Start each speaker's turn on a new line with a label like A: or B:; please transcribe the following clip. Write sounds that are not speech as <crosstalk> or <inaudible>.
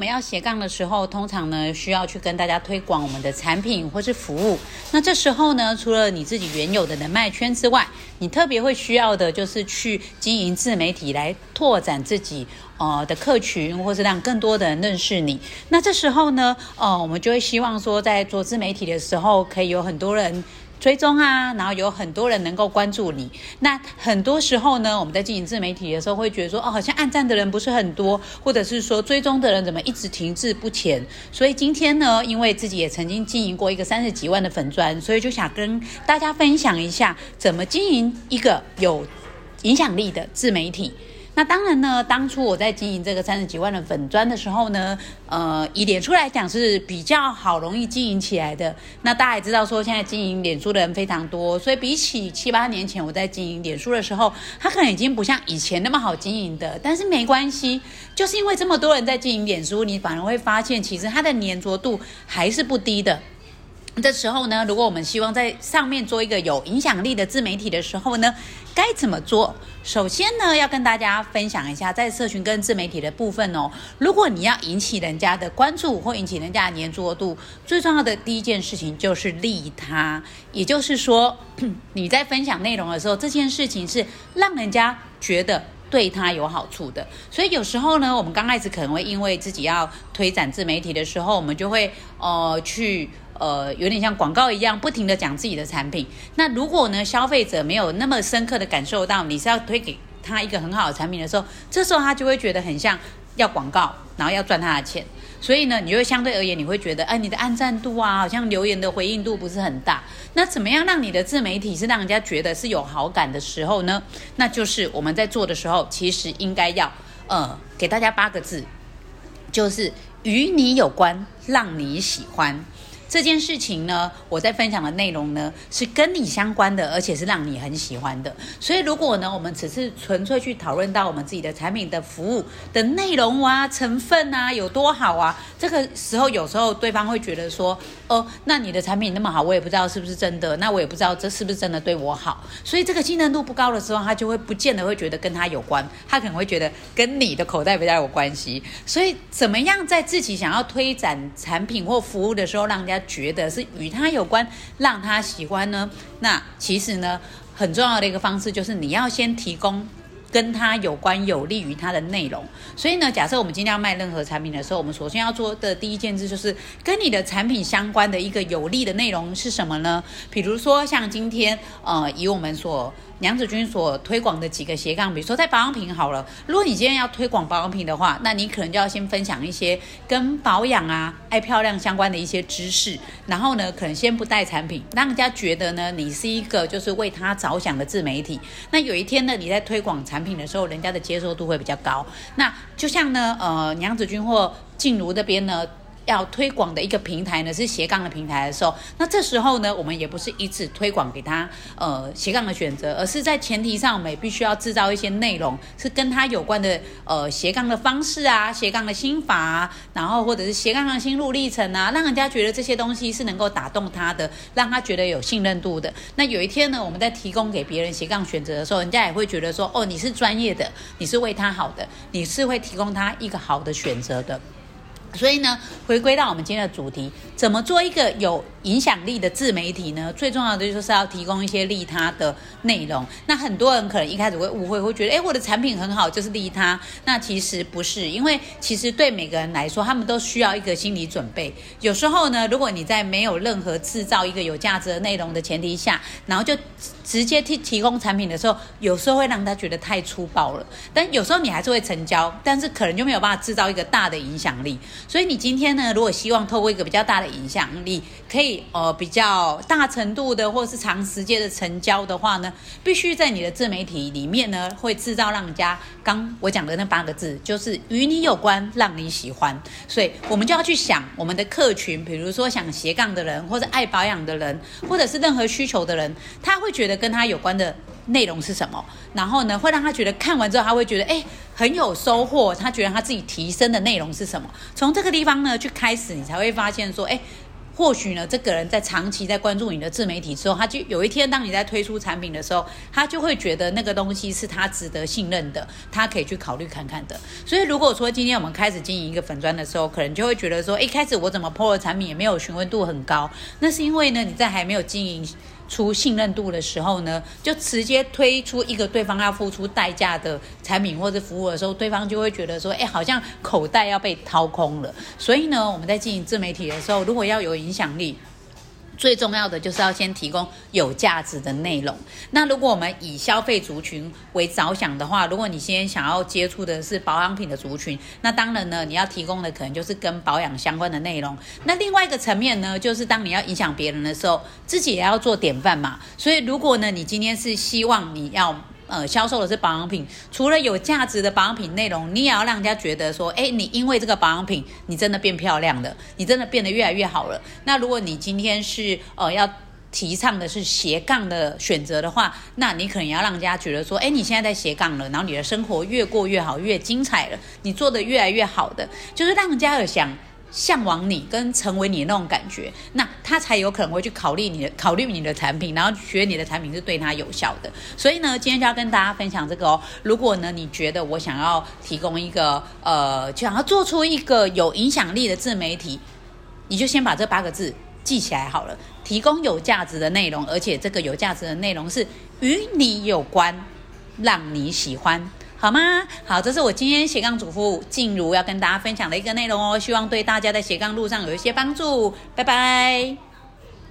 A: 我们要斜杠的时候，通常呢需要去跟大家推广我们的产品或是服务。那这时候呢，除了你自己原有的人脉圈之外，你特别会需要的就是去经营自媒体来拓展自己呃的客群，或是让更多的人认识你。那这时候呢，呃，我们就会希望说，在做自媒体的时候，可以有很多人。追踪啊，然后有很多人能够关注你。那很多时候呢，我们在经营自媒体的时候，会觉得说，哦，好像按赞的人不是很多，或者是说追踪的人怎么一直停滞不前。所以今天呢，因为自己也曾经经营过一个三十几万的粉砖，所以就想跟大家分享一下，怎么经营一个有影响力的自媒体。那当然呢，当初我在经营这个三十几万的粉砖的时候呢，呃，以脸书来讲是比较好容易经营起来的。那大家也知道说，现在经营脸书的人非常多，所以比起七八年前我在经营脸书的时候，它可能已经不像以前那么好经营的。但是没关系，就是因为这么多人在经营脸书，你反而会发现，其实它的粘着度还是不低的。这时候呢，如果我们希望在上面做一个有影响力的自媒体的时候呢，该怎么做？首先呢，要跟大家分享一下在社群跟自媒体的部分哦。如果你要引起人家的关注或引起人家的粘着度，最重要的第一件事情就是利他，也就是说 <clears throat> 你在分享内容的时候，这件事情是让人家觉得对他有好处的。所以有时候呢，我们刚开始可能会因为自己要推展自媒体的时候，我们就会呃去。呃，有点像广告一样，不停的讲自己的产品。那如果呢，消费者没有那么深刻的感受到你是要推给他一个很好的产品的时候，这时候他就会觉得很像要广告，然后要赚他的钱。所以呢，你就会相对而言，你会觉得，哎，你的按赞度啊，好像留言的回应度不是很大。那怎么样让你的自媒体是让人家觉得是有好感的时候呢？那就是我们在做的时候，其实应该要，呃，给大家八个字，就是与你有关，让你喜欢。这件事情呢，我在分享的内容呢是跟你相关的，而且是让你很喜欢的。所以，如果呢，我们只是纯粹去讨论到我们自己的产品的服务的内容啊、成分啊有多好啊，这个时候有时候对方会觉得说，哦，那你的产品那么好，我也不知道是不是真的，那我也不知道这是不是真的对我好。所以，这个信任度不高的时候，他就会不见得会觉得跟他有关，他可能会觉得跟你的口袋比较有关系。所以，怎么样在自己想要推展产品或服务的时候，让人家觉得是与他有关，让他喜欢呢？那其实呢，很重要的一个方式就是你要先提供跟他有关、有利于他的内容。所以呢，假设我们今天要卖任何产品的时候，我们首先要做的第一件事就是跟你的产品相关的一个有利的内容是什么呢？比如说像今天，呃，以我们所娘子军所推广的几个斜杠，比如说在保养品好了，如果你今天要推广保养品的话，那你可能就要先分享一些跟保养啊、爱漂亮相关的一些知识，然后呢，可能先不带产品，让人家觉得呢，你是一个就是为他着想的自媒体。那有一天呢，你在推广产产品的时候，人家的接受度会比较高。那就像呢，呃，娘子军或静茹这边呢。要推广的一个平台呢是斜杠的平台的时候，那这时候呢，我们也不是一直推广给他呃斜杠的选择，而是在前提上，我们也必须要制造一些内容，是跟他有关的呃斜杠的方式啊，斜杠的心法啊，然后或者是斜杠的心路历程啊，让人家觉得这些东西是能够打动他的，让他觉得有信任度的。那有一天呢，我们在提供给别人斜杠选择的时候，人家也会觉得说，哦，你是专业的，你是为他好的，你是会提供他一个好的选择的。所以呢，回归到我们今天的主题，怎么做一个有影响力的自媒体呢？最重要的就是要提供一些利他的内容。那很多人可能一开始会误会，会觉得，哎，我的产品很好，就是利他。那其实不是，因为其实对每个人来说，他们都需要一个心理准备。有时候呢，如果你在没有任何制造一个有价值的内容的前提下，然后就直接提提供产品的时候，有时候会让他觉得太粗暴了。但有时候你还是会成交，但是可能就没有办法制造一个大的影响力。所以你今天呢，如果希望透过一个比较大的影响力，可以呃比较大程度的或是长时间的成交的话呢，必须在你的自媒体里面呢，会制造让人家刚我讲的那八个字，就是与你有关，让你喜欢。所以我们就要去想我们的客群，比如说想斜杠的人，或者爱保养的人，或者是任何需求的人，他会觉得跟他有关的。内容是什么？然后呢，会让他觉得看完之后，他会觉得哎很有收获。他觉得他自己提升的内容是什么？从这个地方呢去开始，你才会发现说，哎，或许呢，这个人在长期在关注你的自媒体之后，他就有一天当你在推出产品的时候，他就会觉得那个东西是他值得信任的，他可以去考虑看看的。所以如果说今天我们开始经营一个粉砖的时候，可能就会觉得说，一开始我怎么 PO 的产品也没有询问度很高，那是因为呢你在还没有经营。出信任度的时候呢，就直接推出一个对方要付出代价的产品或者服务的时候，对方就会觉得说，哎，好像口袋要被掏空了。所以呢，我们在经营自媒体的时候，如果要有影响力。最重要的就是要先提供有价值的内容。那如果我们以消费族群为着想的话，如果你先想要接触的是保养品的族群，那当然呢，你要提供的可能就是跟保养相关的内容。那另外一个层面呢，就是当你要影响别人的时候，自己也要做典范嘛。所以如果呢，你今天是希望你要。呃，销售的是保养品，除了有价值的保养品内容，你也要让人家觉得说，哎，你因为这个保养品，你真的变漂亮了，你真的变得越来越好了。那如果你今天是呃要提倡的是斜杠的选择的话，那你可能要让人家觉得说，哎，你现在在斜杠了，然后你的生活越过越好，越精彩了，你做的越来越好的，就是让人家有想。向往你跟成为你那种感觉，那他才有可能会去考虑你的考虑你的产品，然后觉得你的产品是对他有效的。所以呢，今天就要跟大家分享这个哦。如果呢，你觉得我想要提供一个呃，想要做出一个有影响力的自媒体，你就先把这八个字记起来好了。提供有价值的内容，而且这个有价值的内容是与你有关，让你喜欢。好吗？好，这是我今天斜杠主妇静茹要跟大家分享的一个内容哦，希望对大家在斜杠路上有一些帮助。拜拜。